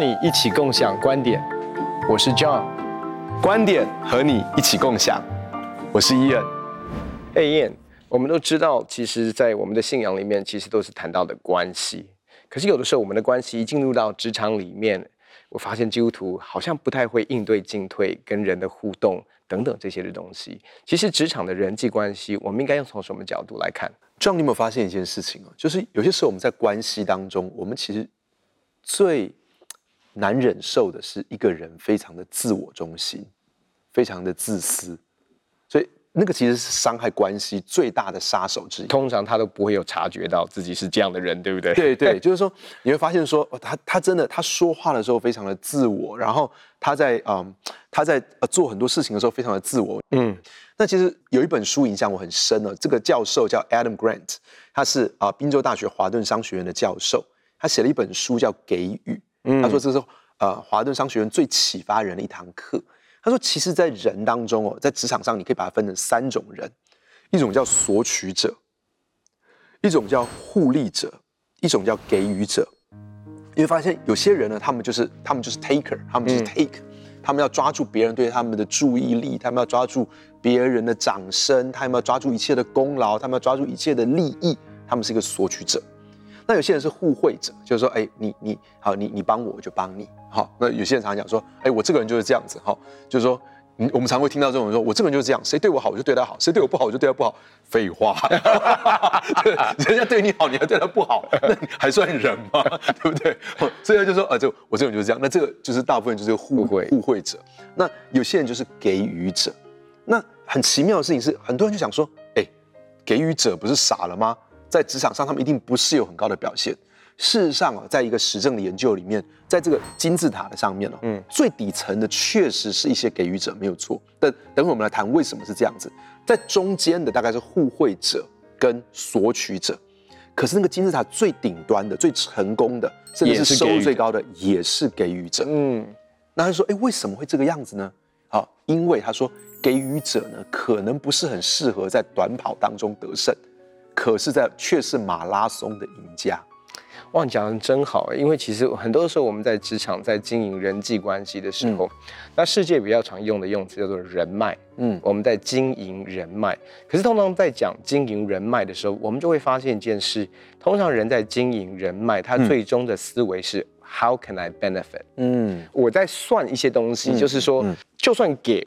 你一起共享观点，我是 John，观点和你一起共享，我是 Ian。哎，Ian，我们都知道，其实，在我们的信仰里面，其实都是谈到的关系。可是有的时候，我们的关系一进入到职场里面，我发现基督徒好像不太会应对进退、跟人的互动等等这些的东西。其实职场的人际关系，我们应该要从什么角度来看？John，你有没有发现一件事情啊？就是有些时候我们在关系当中，我们其实最难忍受的是一个人非常的自我中心，非常的自私，所以那个其实是伤害关系最大的杀手之一。通常他都不会有察觉到自己是这样的人，对不对？对对，就是说你会发现说，哦他他真的他说话的时候非常的自我，然后他在嗯他在呃做很多事情的时候非常的自我。嗯，那其实有一本书影响我很深了，这个教授叫 Adam Grant，他是啊宾州大学华顿商学院的教授，他写了一本书叫《给予》。他说：“这是呃，华顿商学院最启发人的一堂课。他说，其实，在人当中哦，在职场上，你可以把它分成三种人：一种叫索取者，一种叫互利者，一种叫给予者。你会发现，有些人呢，他们就是他们就是 taker，他们就是 take，他们要抓住别人对他们的注意力，他们要抓住别人的掌声，他们要抓住一切的功劳，他们要抓住一切的利益，他们是一个索取者。”那有些人是互惠者，就是说，哎，你你好，你你帮我，我就帮你。好，那有些人常常讲说，哎，我这个人就是这样子。哈，就是说，我们常会听到这种人说，我这个人就是这样，谁对我好，我就对他好；谁对我不好，我就对他不好。废话，人家对你好，你还对他不好，那你还算人吗？对不对？所以他就说，啊，就我这个人就是这样。那这个就是大部分就是互惠互惠者。那有些人就是给予者。那很奇妙的事情是，很多人就想说，哎，给予者不是傻了吗？在职场上，他们一定不是有很高的表现。事实上啊，在一个实证的研究里面，在这个金字塔的上面哦，嗯，最底层的确实是一些给予者，没有错。但等会我们来谈为什么是这样子。在中间的大概是互惠者跟索取者，可是那个金字塔最顶端的、最成功的，甚至是收入最高的，也是给予者。嗯，那他说，哎，为什么会这个样子呢？好，因为他说，给予者呢，可能不是很适合在短跑当中得胜。可是，在却是马拉松的赢家。哇，你讲的真好，因为其实很多时候我们在职场在经营人际关系的时候，嗯、那世界比较常用的用词叫做人脉。嗯，我们在经营人脉。可是通常在讲经营人脉的时候，我们就会发现一件事：通常人在经营人脉，他最终的思维是 How can I benefit？嗯，我在算一些东西，嗯、就是说，嗯、就算给。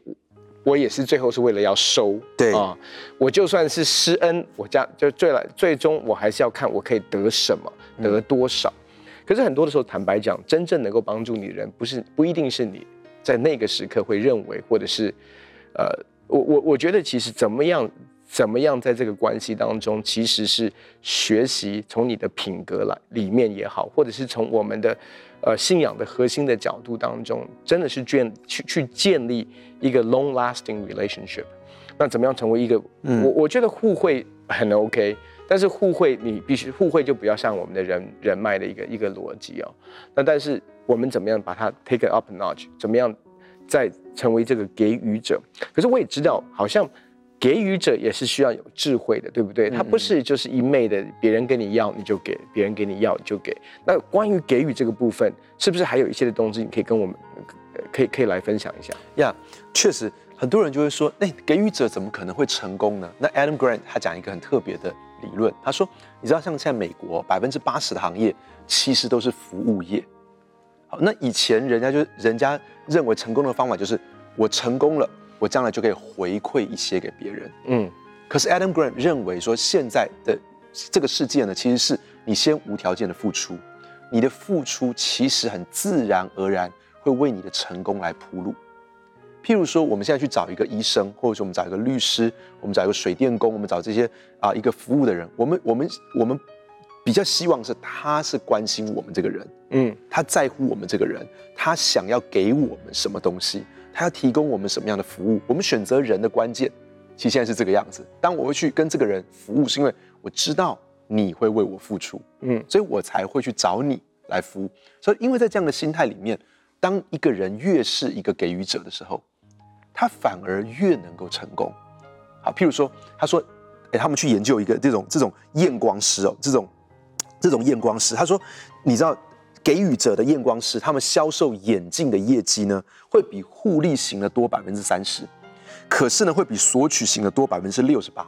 我也是最后是为了要收，对啊，我就算是施恩，我家就最来最终我还是要看我可以得什么，得多少。嗯、可是很多的时候，坦白讲，真正能够帮助你的人，不是不一定是你在那个时刻会认为，或者是，呃，我我我觉得其实怎么样怎么样在这个关系当中，其实是学习从你的品格来里面也好，或者是从我们的。呃，信仰的核心的角度当中，真的是建去去建立一个 long-lasting relationship。那怎么样成为一个？嗯、我我觉得互惠很 OK，但是互惠你必须互惠就不要像我们的人人脉的一个一个逻辑哦。那但是我们怎么样把它 take it up a notch？怎么样再成为这个给予者？可是我也知道，好像。给予者也是需要有智慧的，对不对？他不是就是一昧的，别人跟你要你就给，别人给你要你就给。那关于给予这个部分，是不是还有一些的东西你可以跟我们，可以可以来分享一下？呀，yeah, 确实，很多人就会说，那，给予者怎么可能会成功呢？那 Adam Grant 他讲一个很特别的理论，他说，你知道像现在美国百分之八十的行业其实都是服务业。好，那以前人家就人家认为成功的方法就是我成功了。我将来就可以回馈一些给别人，嗯。可是 Adam Grant 认为说，现在的这个世界呢，其实是你先无条件的付出，你的付出其实很自然而然会为你的成功来铺路。譬如说，我们现在去找一个医生，或者说我们找一个律师，我们找一个水电工，我们找这些啊一个服务的人，我们我们我们比较希望是他是关心我们这个人，嗯，他在乎我们这个人，他想要给我们什么东西。他要提供我们什么样的服务？我们选择人的关键，其实现在是这个样子。当我会去跟这个人服务，是因为我知道你会为我付出，嗯，所以我才会去找你来服务。所以，因为在这样的心态里面，当一个人越是一个给予者的时候，他反而越能够成功。好，譬如说，他说，哎，他们去研究一个这种这种验光师哦，这种这种验光师，他说，你知道给予者的验光师，他们销售眼镜的业绩呢，会比互利型的多百分之三十，可是呢，会比索取型的多百分之六十八。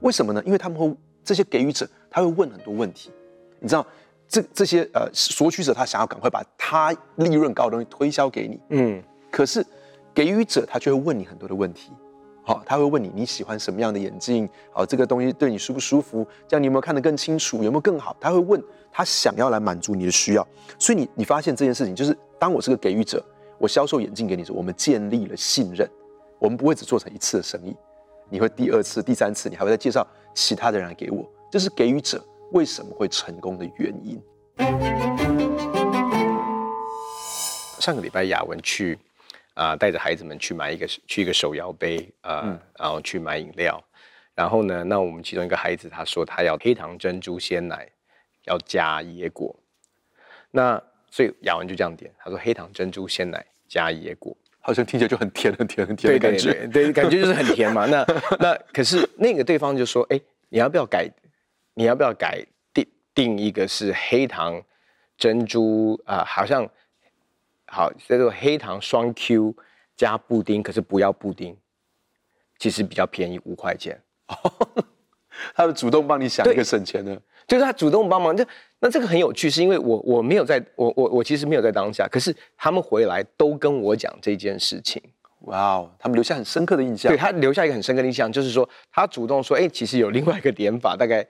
为什么呢？因为他们会这些给予者，他会问很多问题。你知道，这这些呃索取者，他想要赶快把他利润高的东西推销给你，嗯，可是给予者他却会问你很多的问题。好，他会问你你喜欢什么样的眼镜？好，这个东西对你舒不舒服？这样你有没有看得更清楚？有没有更好？他会问他想要来满足你的需要。所以你你发现这件事情，就是当我是个给予者，我销售眼镜给你时，我们建立了信任。我们不会只做成一次的生意，你会第二次、第三次，你还会再介绍其他的人来给我。这是给予者为什么会成功的原因。上个礼拜雅文去。啊，带着孩子们去买一个去一个手摇杯，呃，嗯、然后去买饮料，然后呢，那我们其中一个孩子他说他要黑糖珍珠鲜奶，要加椰果，那所以雅文就这样点，他说黑糖珍珠鲜奶加椰果，好像听起来就很甜很甜很甜的感觉，对，对，对，对，感觉就是很甜嘛。那 那可是那个对方就说，哎，你要不要改？你要不要改定定一个是黑糖珍珠啊、呃？好像。好，叫做黑糖双 Q 加布丁，可是不要布丁，其实比较便宜五块钱。他们主动帮你想一个省钱的，就是他主动帮忙。就那这个很有趣，是因为我我没有在，我我我其实没有在当下，可是他们回来都跟我讲这件事情。哇哦，他们留下很深刻的印象。对，他留下一个很深刻的印象，就是说他主动说，哎，其实有另外一个点法，大概。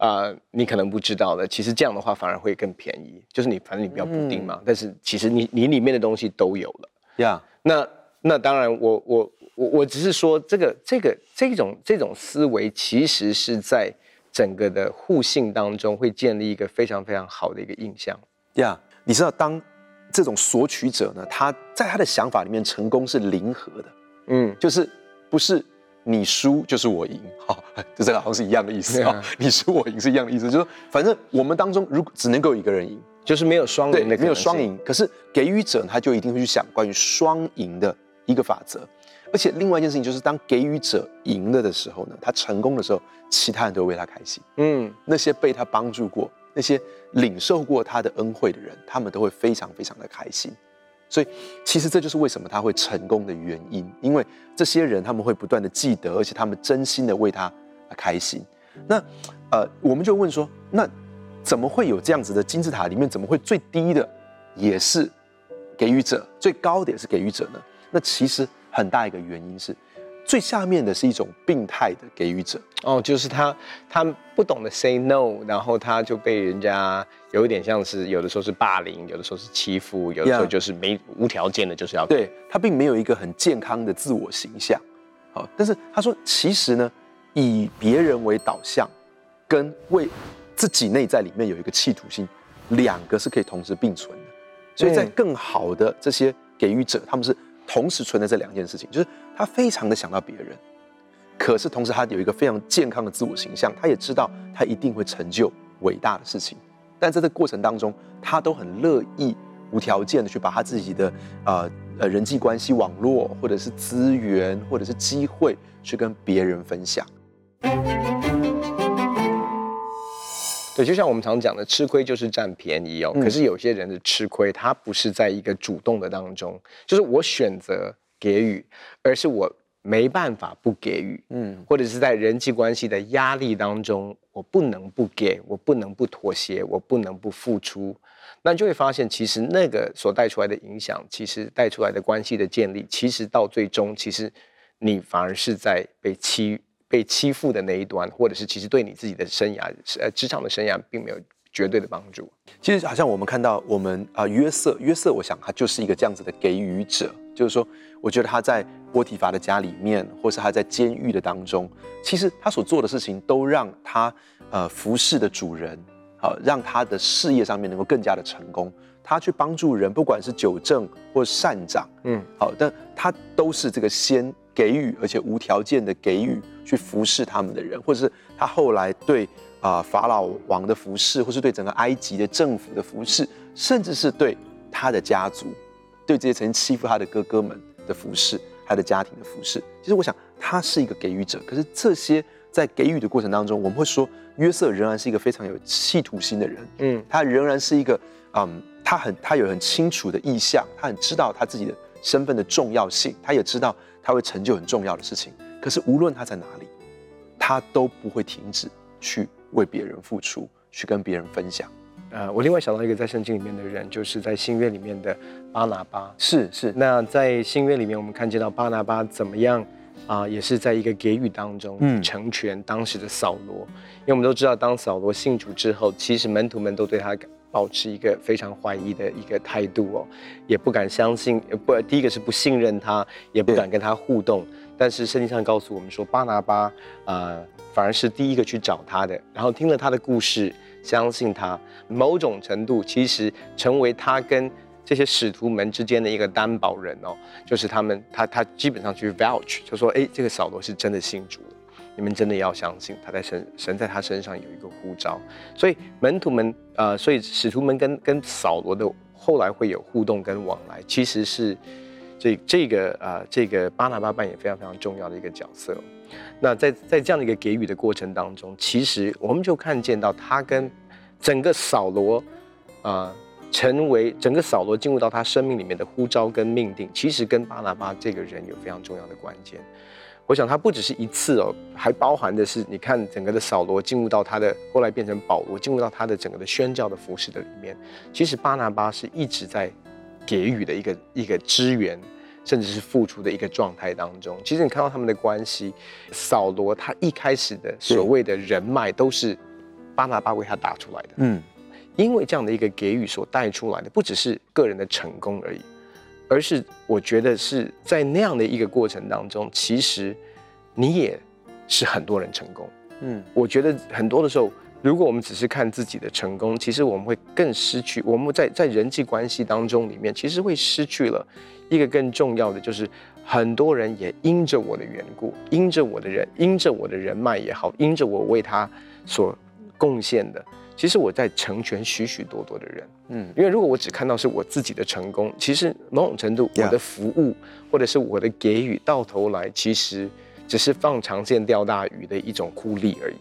啊、呃，你可能不知道的，其实这样的话反而会更便宜。就是你反正你不要布丁嘛，嗯、但是其实你你里面的东西都有了。呀那那当然我，我我我我只是说这个这个这种这种思维，其实是在整个的互信当中会建立一个非常非常好的一个印象。呀，yeah, 你知道当这种索取者呢，他在他的想法里面成功是零和的，嗯，就是不是。你输就是我赢，哈、哦，就这个好像是一样的意思啊。你输我赢是一样的意思，就是说，反正我们当中如果只能够一个人赢，就是没有双赢的，没有双赢。可是给予者他就一定会去想关于双赢的一个法则。而且另外一件事情就是，当给予者赢了的时候呢，他成功的时候，其他人都会为他开心。嗯，那些被他帮助过、那些领受过他的恩惠的人，他们都会非常非常的开心。所以，其实这就是为什么他会成功的原因，因为这些人他们会不断的记得，而且他们真心的为他开心。那，呃，我们就问说，那怎么会有这样子的金字塔里面，怎么会最低的也是给予者，最高的也是给予者呢？那其实很大一个原因是。最下面的是一种病态的给予者哦，就是他他不懂得 say no，然后他就被人家有一点像是有的时候是霸凌，有的时候是欺负，有的时候就是没.无条件的就是要对他并没有一个很健康的自我形象，好，但是他说其实呢，以别人为导向，跟为自己内在里面有一个企图心，两个是可以同时并存的，所以在更好的这些给予者，他们是。同时存在这两件事情，就是他非常的想到别人，可是同时他有一个非常健康的自我形象，他也知道他一定会成就伟大的事情，但在这过程当中，他都很乐意无条件的去把他自己的呃呃人际关系网络，或者是资源，或者是机会去跟别人分享。对，就像我们常讲的，吃亏就是占便宜哦。嗯、可是有些人的吃亏，他不是在一个主动的当中，就是我选择给予，而是我没办法不给予，嗯，或者是在人际关系的压力当中，我不能不给，我不能不妥协，我不能不付出，那就会发现，其实那个所带出来的影响，其实带出来的关系的建立，其实到最终，其实你反而是在被欺。被欺负的那一端，或者是其实对你自己的生涯，呃，职场的生涯，并没有绝对的帮助。其实好像我们看到我们啊、呃，约瑟，约瑟，我想他就是一个这样子的给予者，就是说，我觉得他在波提乏的家里面，或是他在监狱的当中，其实他所做的事情都让他呃服侍的主人，好、呃，让他的事业上面能够更加的成功。他去帮助人，不管是纠正或善长，嗯，好，但他都是这个先给予，而且无条件的给予。去服侍他们的人，或者是他后来对啊、呃、法老王的服侍，或是对整个埃及的政府的服侍，甚至是对他的家族，对这些曾经欺负他的哥哥们的服侍，他的家庭的服侍。其实我想他是一个给予者，可是这些在给予的过程当中，我们会说约瑟仍然是一个非常有企图心的人，嗯，他仍然是一个，嗯，他很他有很清楚的意向，他很知道他自己的身份的重要性，他也知道他会成就很重要的事情。可是无论他在哪里，他都不会停止去为别人付出，去跟别人分享。呃，我另外想到一个在圣经里面的人，就是在新约里面的巴拿巴。是是。那在新约里面，我们看见到巴拿巴怎么样啊、呃，也是在一个给予当中，嗯，成全当时的扫罗。因为我们都知道，当扫罗信主之后，其实门徒们都对他保持一个非常怀疑的一个态度哦，也不敢相信，不，第一个是不信任他，也不敢跟他互动。但是圣经上告诉我们说，巴拿巴呃，反而是第一个去找他的，然后听了他的故事。相信他，某种程度其实成为他跟这些使徒们之间的一个担保人哦，就是他们他他基本上去 vouch，就说哎，这个扫罗是真的信主，你们真的要相信他在神神在他身上有一个呼召，所以门徒们呃，所以使徒们跟跟扫罗的后来会有互动跟往来，其实是这这个呃这个巴拿巴扮演非常非常重要的一个角色。那在在这样的一个给予的过程当中，其实我们就看见到他跟整个扫罗，啊、成为整个扫罗进入到他生命里面的呼召跟命定，其实跟巴拿巴这个人有非常重要的关键。我想他不只是一次哦，还包含的是你看整个的扫罗进入到他的后来变成保罗进入到他的整个的宣教的服饰的里面，其实巴拿巴是一直在给予的一个一个支援。甚至是付出的一个状态当中，其实你看到他们的关系，扫罗他一开始的所谓的人脉都是巴拿巴为他打出来的，嗯，因为这样的一个给予所带出来的，不只是个人的成功而已，而是我觉得是在那样的一个过程当中，其实你也是很多人成功，嗯，我觉得很多的时候，如果我们只是看自己的成功，其实我们会更失去我们在在人际关系当中里面，其实会失去了。一个更重要的就是，很多人也因着我的缘故，因着我的人，因着我的人脉也好，因着我为他所贡献的，其实我在成全许许多多的人。嗯，因为如果我只看到是我自己的成功，其实某种程度我的服务或者是我的给予，到头来其实只是放长线钓大鱼的一种酷吏而已。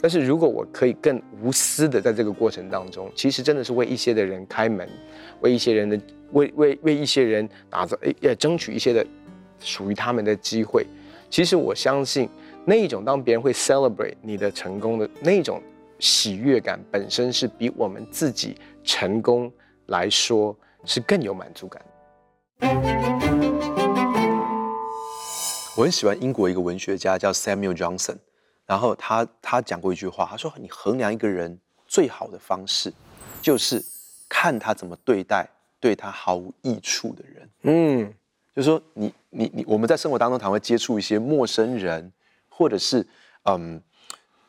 但是如果我可以更无私的在这个过程当中，其实真的是为一些的人开门，为一些人的。为为为一些人打造，也争取一些的属于他们的机会。其实我相信那一种当别人会 celebrate 你的成功的那种喜悦感，本身是比我们自己成功来说是更有满足感。我很喜欢英国一个文学家叫 Samuel Johnson，然后他他讲过一句话，他说：“你衡量一个人最好的方式，就是看他怎么对待。”对他毫无益处的人，嗯，就是说你你你，我们在生活当中，常会接触一些陌生人，或者是嗯，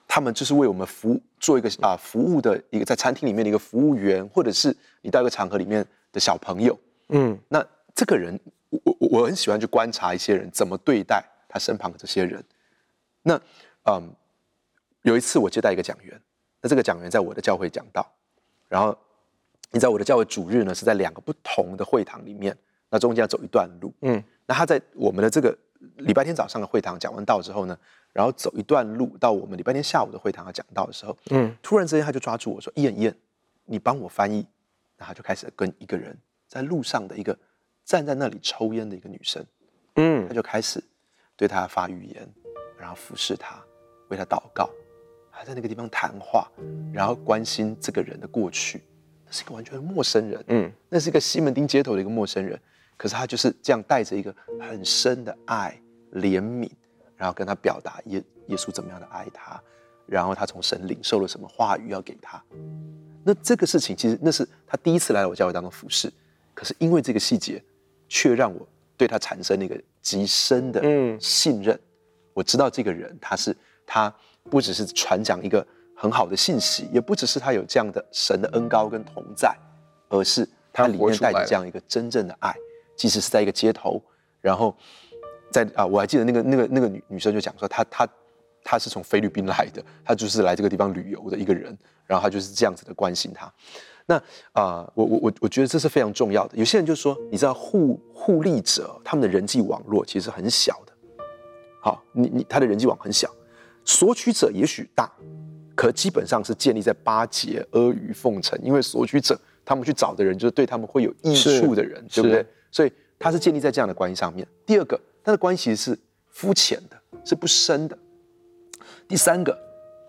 他们就是为我们服务，做一个啊服务的一个在餐厅里面的一个服务员，或者是你到一个场合里面的小朋友，嗯，那这个人，我我我很喜欢去观察一些人怎么对待他身旁的这些人。那嗯，有一次我接待一个讲员，那这个讲员在我的教会讲道，然后。你在我的教会主日呢，是在两个不同的会堂里面，那中间要走一段路。嗯，那他在我们的这个礼拜天早上的会堂讲完道之后呢，然后走一段路到我们礼拜天下午的会堂要讲到的时候，嗯，突然之间他就抓住我说：“燕燕，你帮我翻译。”然后他就开始跟一个人在路上的一个站在那里抽烟的一个女生，嗯，他就开始对她发语言，然后服侍她，为她祷告，还在那个地方谈话，然后关心这个人的过去。是一个完全的陌生人，嗯，那是一个西门町街头的一个陌生人，可是他就是这样带着一个很深的爱、怜悯，然后跟他表达耶耶稣怎么样的爱他，然后他从神领受了什么话语要给他。那这个事情其实那是他第一次来到我教会当中服侍，可是因为这个细节，却让我对他产生了一个极深的信任。我知道这个人他是他不只是传讲一个。很好的信息，也不只是他有这样的神的恩高跟同在，而是他里面带着这样一个真正的爱。即使是在一个街头，然后在啊，我还记得那个那个那个女女生就讲说，她她她是从菲律宾来的，她就是来这个地方旅游的一个人，然后她就是这样子的关心她。那啊、呃，我我我我觉得这是非常重要的。有些人就说，你知道互互利者他们的人际网络其实很小的，好，你你他的人际网很小。索取者也许大，可基本上是建立在巴结、阿谀奉承，因为索取者他们去找的人就是对他们会有益处的人，对不对？所以他是建立在这样的关系上面。第二个，他的关系是肤浅的，是不深的。第三个，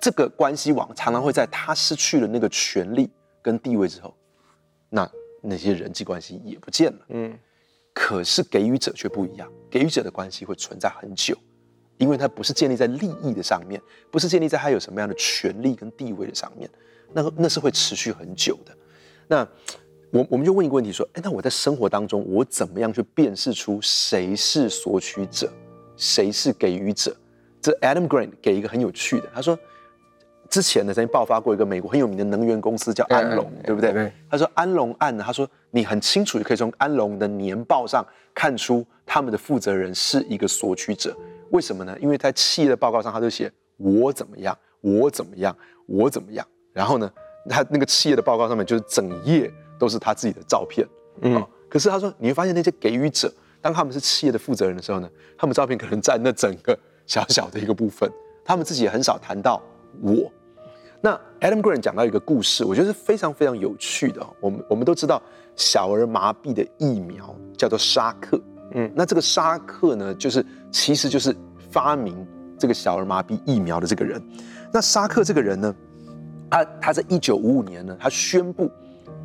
这个关系网常常会在他失去了那个权利跟地位之后，那那些人际关系也不见了。嗯，可是给予者却不一样，给予者的关系会存在很久。因为它不是建立在利益的上面，不是建立在他有什么样的权利跟地位的上面，那个那是会持续很久的。那我我们就问一个问题说，哎，那我在生活当中，我怎么样去辨识出谁是索取者，谁是给予者？这 Adam Grant 给一个很有趣的，他说，之前呢曾经爆发过一个美国很有名的能源公司叫安龙，对不对？他说安龙案呢，他说你很清楚，可以从安龙的年报上看出他们的负责人是一个索取者。为什么呢？因为在企业的报告上，他就写我怎么样，我怎么样，我怎么样。然后呢，他那个企业的报告上面就是整页都是他自己的照片。嗯、哦，可是他说你会发现那些给予者，当他们是企业的负责人的时候呢，他们照片可能占那整个小小的一个部分，他们自己也很少谈到我。那 Adam Grant 讲到一个故事，我觉得是非常非常有趣的。我们我们都知道小儿麻痹的疫苗叫做沙克。嗯，那这个沙克呢，就是其实就是发明这个小儿麻痹疫苗的这个人。那沙克这个人呢，他他在一九五五年呢，他宣布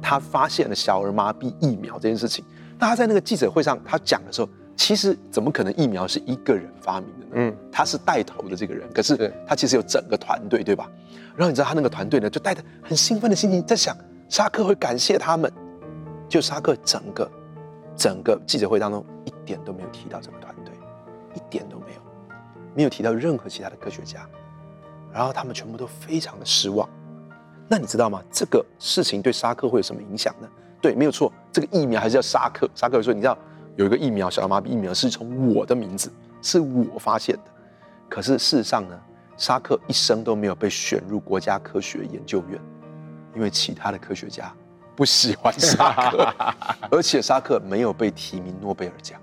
他发现了小儿麻痹疫苗这件事情。那他在那个记者会上他讲的时候，其实怎么可能疫苗是一个人发明的呢？嗯，他是带头的这个人，可是他其实有整个团队，对吧？然后你知道他那个团队呢，就带着很兴奋的心情在想，沙克会感谢他们。就沙克整个整个记者会当中。一点都没有提到这个团队，一点都没有，没有提到任何其他的科学家，然后他们全部都非常的失望。那你知道吗？这个事情对沙克会有什么影响呢？对，没有错，这个疫苗还是叫沙克。沙克说：“你知道有一个疫苗，小儿麻痹疫苗是从我的名字，是我发现的。可是事实上呢，沙克一生都没有被选入国家科学研究院，因为其他的科学家不喜欢沙克，而且沙克没有被提名诺贝尔奖。”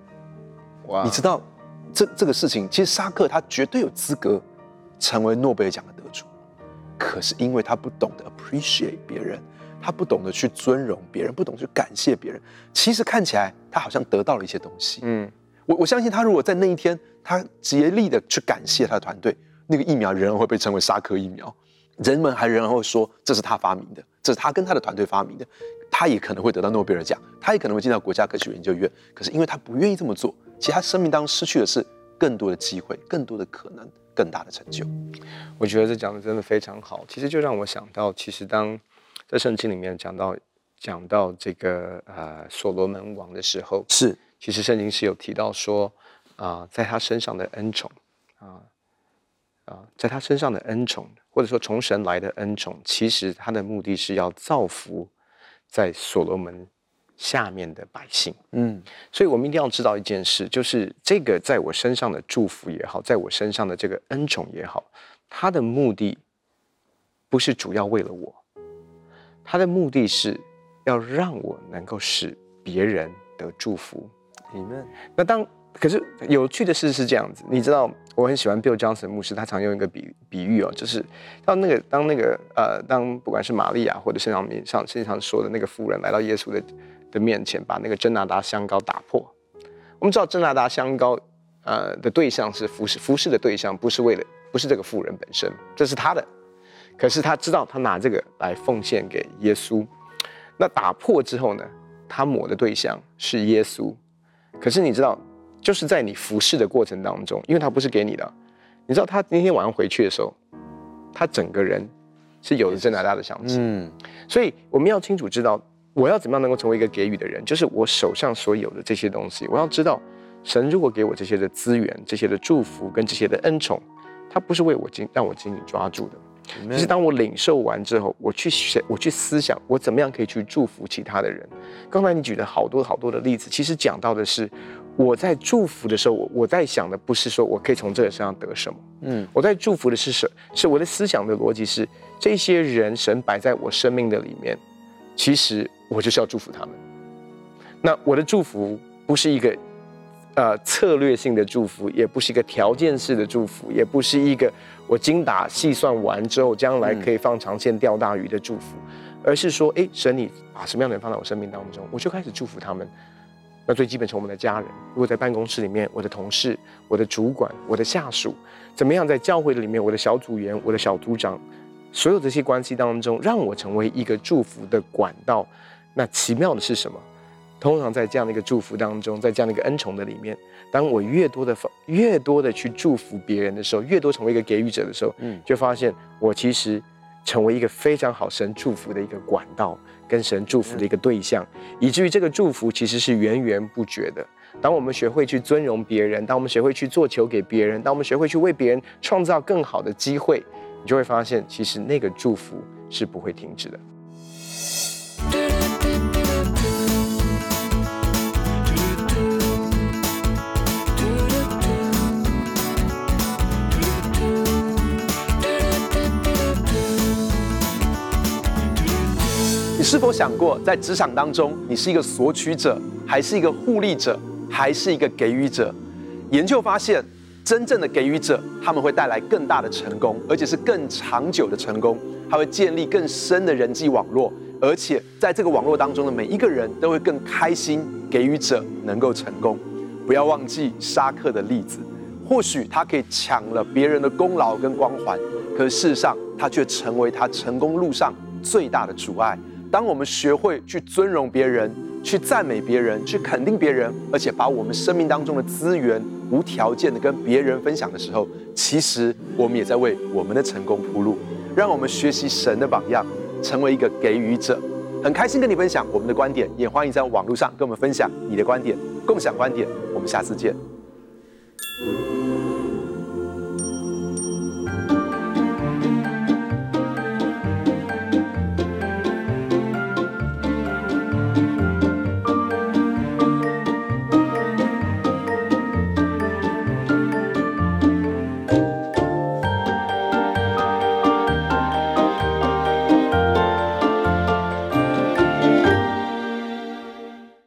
Wow. 你知道这这个事情，其实沙克他绝对有资格成为诺贝尔奖可是因为他不懂得 appreciate 别人，他不懂得去尊荣别人，不懂得去感谢别人。其实看起来他好像得到了一些东西。嗯，我我相信他如果在那一天他竭力的去感谢他的团队，那个疫苗仍然会被称为沙克疫苗，人们还仍然会说这是他发明的，这是他跟他的团队发明的。他也可能会得到诺贝尔奖，他也可能会进到国家科学研究院。可是因为他不愿意这么做。其实他生命当中失去的是更多的机会，更多的可能，更大的成就。我觉得这讲的真的非常好。其实就让我想到，其实当在圣经里面讲到讲到这个呃所罗门王的时候，是其实圣经是有提到说啊、呃，在他身上的恩宠啊啊，在他身上的恩宠，或者说从神来的恩宠，其实他的目的是要造福在所罗门。下面的百姓，嗯，所以我们一定要知道一件事，就是这个在我身上的祝福也好，在我身上的这个恩宠也好，它的目的不是主要为了我，它的目的是要让我能够使别人得祝福。Amen。那当可是有趣的事是这样子，你知道，我很喜欢 Bill Johnson 牧师，他常用一个比比喻哦，就是当那个当那个呃，当不管是玛利亚或者圣经上圣经上说的那个妇人来到耶稣的。的面前把那个真拿达香膏打破。我们知道真拿达香膏，呃的对象是服侍，服侍的对象不是为了，不是这个妇人本身，这是他的。可是他知道他拿这个来奉献给耶稣。那打破之后呢，他抹的对象是耶稣。可是你知道，就是在你服侍的过程当中，因为他不是给你的，你知道他那天晚上回去的时候，他整个人是有着真拿达的香气。嗯，所以我们要清楚知道。我要怎么样能够成为一个给予的人？就是我手上所有的这些东西，我要知道，神如果给我这些的资源、这些的祝福跟这些的恩宠，他不是为我紧让我紧紧抓住的。就是当我领受完之后，我去想，我去思想，我怎么样可以去祝福其他的人。刚才你举了好多好多的例子，其实讲到的是我在祝福的时候，我我在想的不是说我可以从这个身上得什么，嗯，我在祝福的是什？是我的思想的逻辑是这些人神摆在我生命的里面，其实。我就是要祝福他们。那我的祝福不是一个呃策略性的祝福，也不是一个条件式的祝福，也不是一个我精打细算完之后将来可以放长线钓大鱼的祝福，而是说，哎，神你把什么样的人放在我生命当中，我就开始祝福他们。那最基本是我们的家人，如果在办公室里面，我的同事、我的主管、我的下属，怎么样在教会里面，我的小组员、我的小组长，所有这些关系当中，让我成为一个祝福的管道。那奇妙的是什么？通常在这样的一个祝福当中，在这样的一个恩宠的里面，当我越多的、越多的去祝福别人的时候，越多成为一个给予者的时候，嗯，就发现我其实成为一个非常好神祝福的一个管道。跟神祝福的一个对象，以至于这个祝福其实是源源不绝的。当我们学会去尊荣别人，当我们学会去做球给别人，当我们学会去为别人创造更好的机会，你就会发现，其实那个祝福是不会停止的。是否想过，在职场当中，你是一个索取者，还是一个互利者，还是一个给予者？研究发现，真正的给予者，他们会带来更大的成功，而且是更长久的成功。他会建立更深的人际网络，而且在这个网络当中的每一个人都会更开心。给予者能够成功，不要忘记沙克的例子。或许他可以抢了别人的功劳跟光环，可事实上，他却成为他成功路上最大的阻碍。当我们学会去尊荣别人、去赞美别人、去肯定别人，而且把我们生命当中的资源无条件的跟别人分享的时候，其实我们也在为我们的成功铺路。让我们学习神的榜样，成为一个给予者。很开心跟你分享我们的观点，也欢迎在网络上跟我们分享你的观点，共享观点。我们下次见。